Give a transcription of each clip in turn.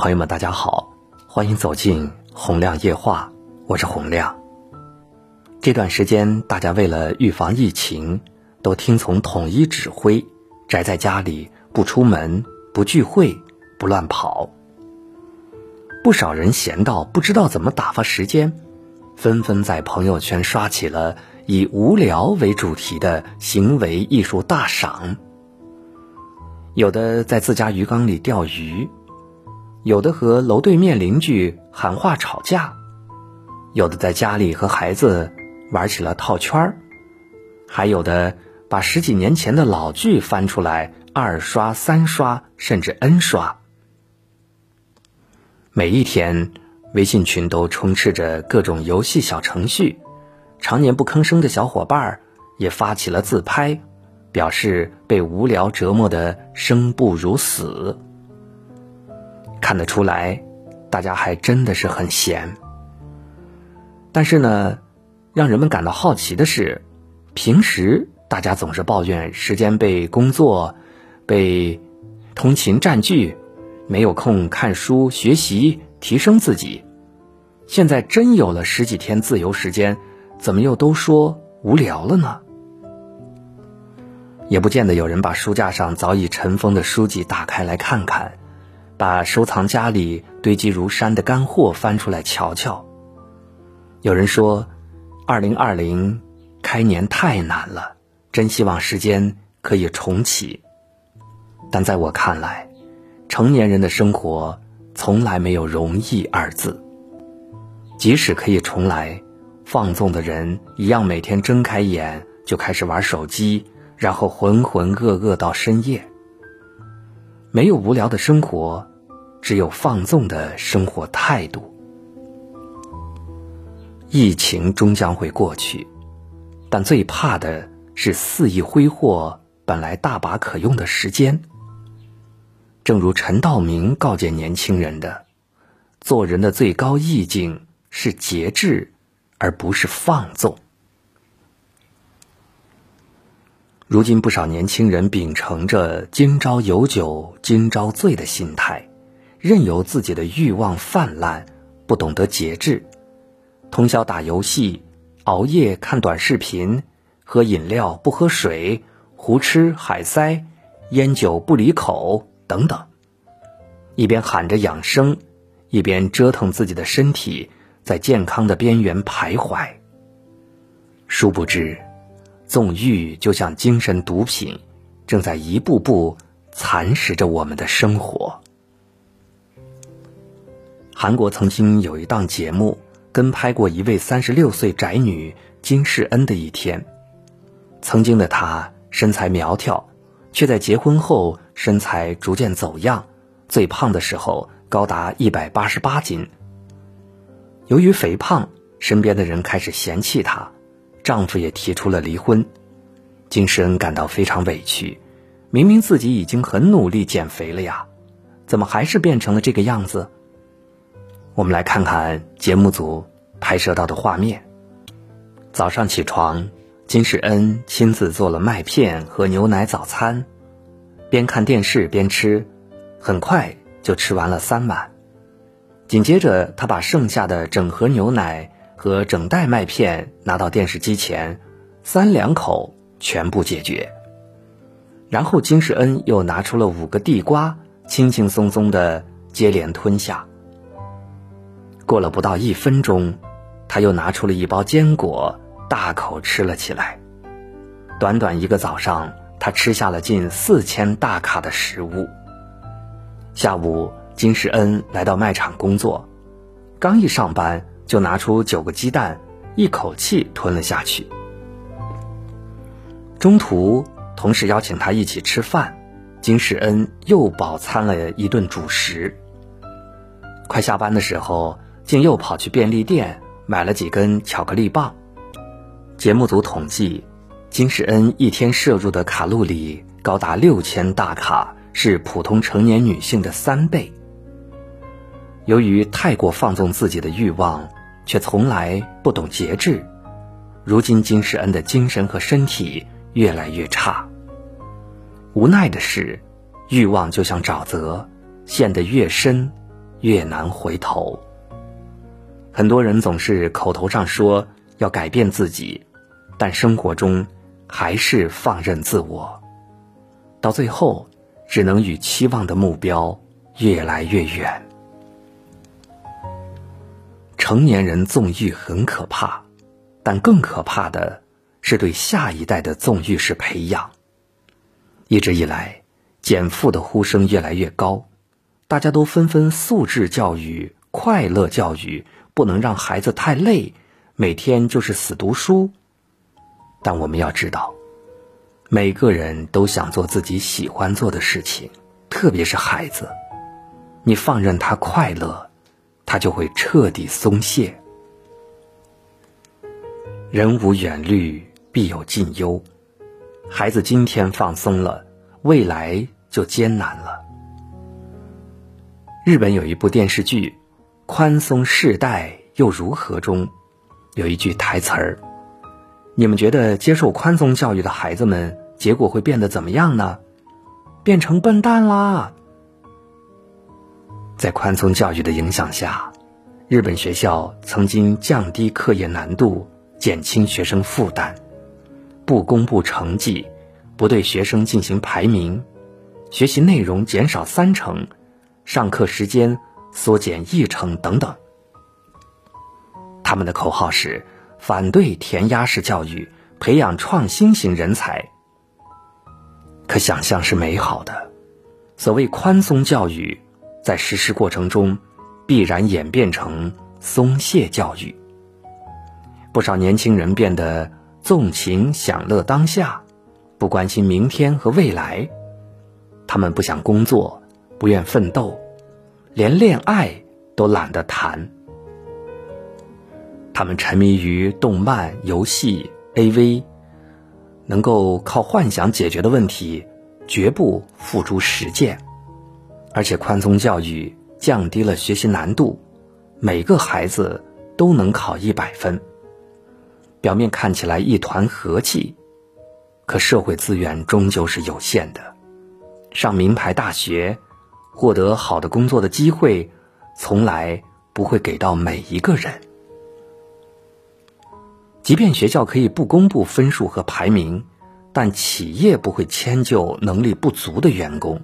朋友们，大家好，欢迎走进洪亮夜话，我是洪亮。这段时间，大家为了预防疫情，都听从统一指挥，宅在家里，不出门，不聚会，不乱跑。不少人闲到不知道怎么打发时间，纷纷在朋友圈刷起了以无聊为主题的行为艺术大赏。有的在自家鱼缸里钓鱼，有的和楼对面邻居喊话吵架，有的在家里和孩子玩起了套圈儿，还有的把十几年前的老剧翻出来二刷、三刷，甚至 N 刷。每一天，微信群都充斥着各种游戏小程序，常年不吭声的小伙伴也发起了自拍。表示被无聊折磨的生不如死，看得出来，大家还真的是很闲。但是呢，让人们感到好奇的是，平时大家总是抱怨时间被工作、被通勤占据，没有空看书学习提升自己。现在真有了十几天自由时间，怎么又都说无聊了呢？也不见得有人把书架上早已尘封的书籍打开来看看，把收藏夹里堆积如山的干货翻出来瞧瞧。有人说，二零二零开年太难了，真希望时间可以重启。但在我看来，成年人的生活从来没有容易二字。即使可以重来，放纵的人一样每天睁开眼就开始玩手机。然后浑浑噩噩到深夜。没有无聊的生活，只有放纵的生活态度。疫情终将会过去，但最怕的是肆意挥霍本来大把可用的时间。正如陈道明告诫年轻人的：“做人的最高意境是节制，而不是放纵。”如今不少年轻人秉承着“今朝有酒今朝醉”的心态，任由自己的欲望泛滥，不懂得节制，通宵打游戏，熬夜看短视频，喝饮料不喝水，胡吃海塞，烟酒不离口等等，一边喊着养生，一边折腾自己的身体，在健康的边缘徘徊。殊不知。纵欲就像精神毒品，正在一步步蚕食着我们的生活。韩国曾经有一档节目，跟拍过一位三十六岁宅女金世恩的一天。曾经的她身材苗条，却在结婚后身材逐渐走样，最胖的时候高达一百八十八斤。由于肥胖，身边的人开始嫌弃她。丈夫也提出了离婚，金世恩感到非常委屈。明明自己已经很努力减肥了呀，怎么还是变成了这个样子？我们来看看节目组拍摄到的画面。早上起床，金世恩亲自做了麦片和牛奶早餐，边看电视边吃，很快就吃完了三碗。紧接着，他把剩下的整盒牛奶。和整袋麦片拿到电视机前，三两口全部解决。然后金世恩又拿出了五个地瓜，轻轻松松的接连吞下。过了不到一分钟，他又拿出了一包坚果，大口吃了起来。短短一个早上，他吃下了近四千大卡的食物。下午，金世恩来到卖场工作，刚一上班。就拿出九个鸡蛋，一口气吞了下去。中途，同事邀请他一起吃饭，金世恩又饱餐了一顿主食。快下班的时候，竟又跑去便利店买了几根巧克力棒。节目组统计，金世恩一天摄入的卡路里高达六千大卡，是普通成年女性的三倍。由于太过放纵自己的欲望。却从来不懂节制，如今金世恩的精神和身体越来越差。无奈的是，欲望就像沼泽，陷得越深，越难回头。很多人总是口头上说要改变自己，但生活中还是放任自我，到最后只能与期望的目标越来越远。成年人纵欲很可怕，但更可怕的是对下一代的纵欲式培养。一直以来，减负的呼声越来越高，大家都纷纷素质教育、快乐教育。不能让孩子太累，每天就是死读书。但我们要知道，每个人都想做自己喜欢做的事情，特别是孩子。你放任他快乐，他就会彻底松懈。人无远虑，必有近忧。孩子今天放松了，未来就艰难了。日本有一部电视剧。宽松世代又如何？中有一句台词儿，你们觉得接受宽松教育的孩子们结果会变得怎么样呢？变成笨蛋啦！在宽松教育的影响下，日本学校曾经降低课业难度，减轻学生负担，不公布成绩，不对学生进行排名，学习内容减少三成，上课时间。缩减议程等等，他们的口号是反对填鸭式教育，培养创新型人才。可想象是美好的，所谓宽松教育，在实施过程中必然演变成松懈教育。不少年轻人变得纵情享乐当下，不关心明天和未来，他们不想工作，不愿奋斗。连恋爱都懒得谈，他们沉迷于动漫、游戏、AV，能够靠幻想解决的问题，绝不付诸实践。而且宽松教育降低了学习难度，每个孩子都能考一百分。表面看起来一团和气，可社会资源终究是有限的，上名牌大学。获得好的工作的机会，从来不会给到每一个人。即便学校可以不公布分数和排名，但企业不会迁就能力不足的员工。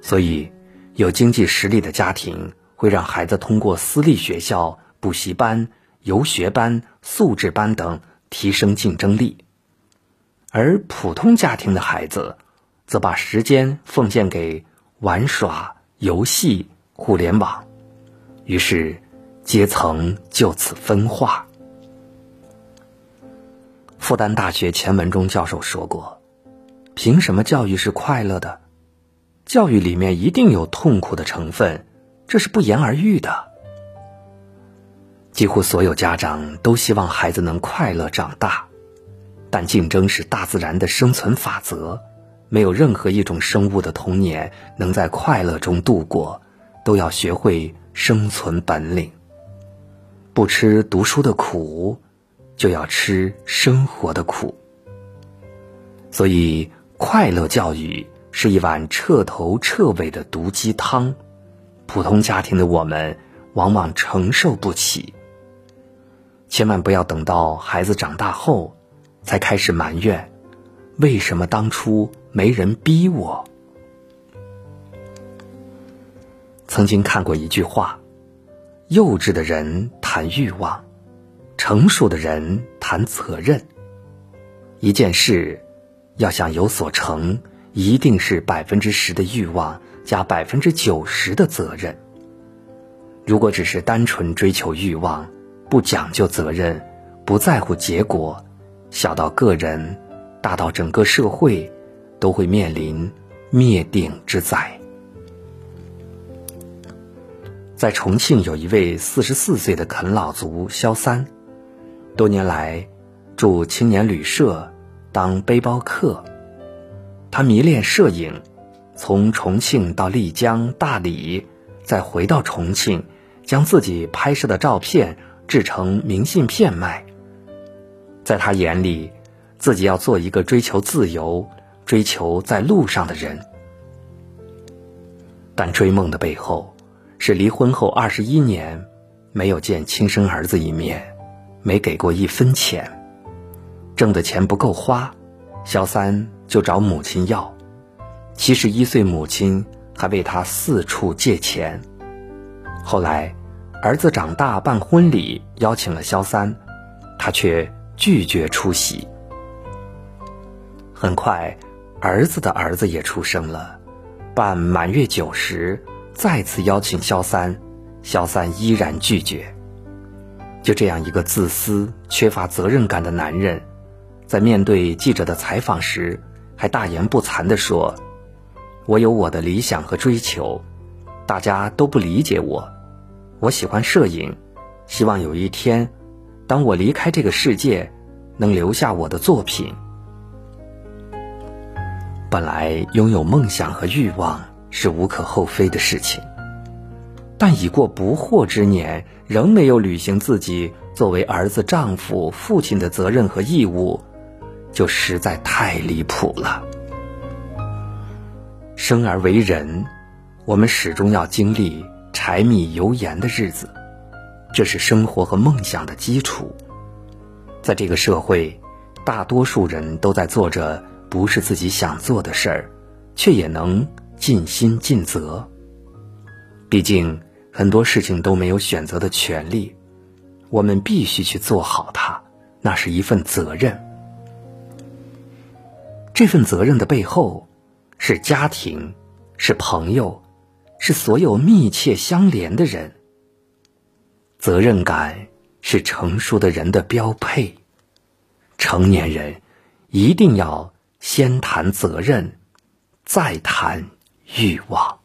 所以，有经济实力的家庭会让孩子通过私立学校、补习班、游学班、素质班等提升竞争力，而普通家庭的孩子则把时间奉献给。玩耍、游戏、互联网，于是阶层就此分化。复旦大学钱文忠教授说过：“凭什么教育是快乐的？教育里面一定有痛苦的成分，这是不言而喻的。”几乎所有家长都希望孩子能快乐长大，但竞争是大自然的生存法则。没有任何一种生物的童年能在快乐中度过，都要学会生存本领。不吃读书的苦，就要吃生活的苦。所以，快乐教育是一碗彻头彻尾的毒鸡汤，普通家庭的我们往往承受不起。千万不要等到孩子长大后，才开始埋怨。为什么当初没人逼我？曾经看过一句话：幼稚的人谈欲望，成熟的人谈责任。一件事要想有所成，一定是百分之十的欲望加百分之九十的责任。如果只是单纯追求欲望，不讲究责任，不在乎结果，小到个人。大到整个社会，都会面临灭顶之灾。在重庆，有一位四十四岁的啃老族肖三，多年来住青年旅社当背包客。他迷恋摄影，从重庆到丽江、大理，再回到重庆，将自己拍摄的照片制成明信片卖。在他眼里。自己要做一个追求自由、追求在路上的人，但追梦的背后，是离婚后二十一年没有见亲生儿子一面，没给过一分钱，挣的钱不够花，肖三就找母亲要。七十一岁母亲还为他四处借钱。后来，儿子长大办婚礼，邀请了肖三，他却拒绝出席。很快，儿子的儿子也出生了，办满月酒时。再次邀请萧三，萧三依然拒绝。就这样一个自私、缺乏责任感的男人，在面对记者的采访时，还大言不惭地说：“我有我的理想和追求，大家都不理解我。我喜欢摄影，希望有一天，当我离开这个世界，能留下我的作品。”本来拥有梦想和欲望。是无可厚非的事情，但已过不惑之年，仍没有履行自己作为儿子、丈夫、父亲的责任和义务，就实在太离谱了。生而为人，我们始终要经历柴米油盐的日子，这是生活和梦想的基础。在这个社会，大多数人都在做着不是自己想做的事儿，却也能。尽心尽责。毕竟很多事情都没有选择的权利，我们必须去做好它，那是一份责任。这份责任的背后，是家庭，是朋友，是所有密切相连的人。责任感是成熟的人的标配，成年人一定要先谈责任，再谈。欲望。